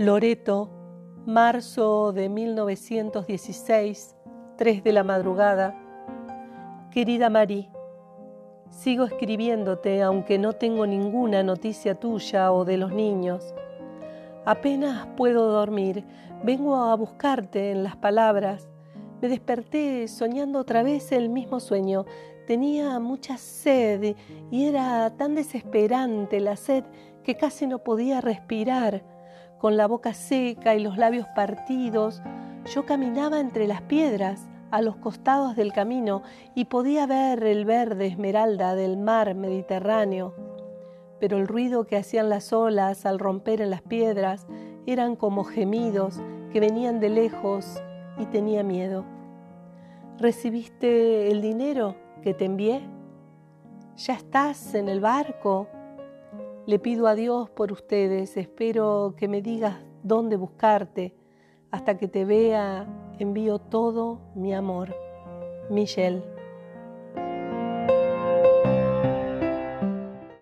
Loreto, marzo de 1916, 3 de la madrugada. Querida Marí, sigo escribiéndote aunque no tengo ninguna noticia tuya o de los niños. Apenas puedo dormir, vengo a buscarte en las palabras. Me desperté soñando otra vez el mismo sueño. Tenía mucha sed y era tan desesperante la sed que casi no podía respirar con la boca seca y los labios partidos, yo caminaba entre las piedras a los costados del camino y podía ver el verde esmeralda del mar Mediterráneo. Pero el ruido que hacían las olas al romper en las piedras eran como gemidos que venían de lejos y tenía miedo. ¿Recibiste el dinero que te envié? ¿Ya estás en el barco? Le pido a Dios por ustedes, espero que me digas dónde buscarte. Hasta que te vea, envío todo mi amor. Michelle.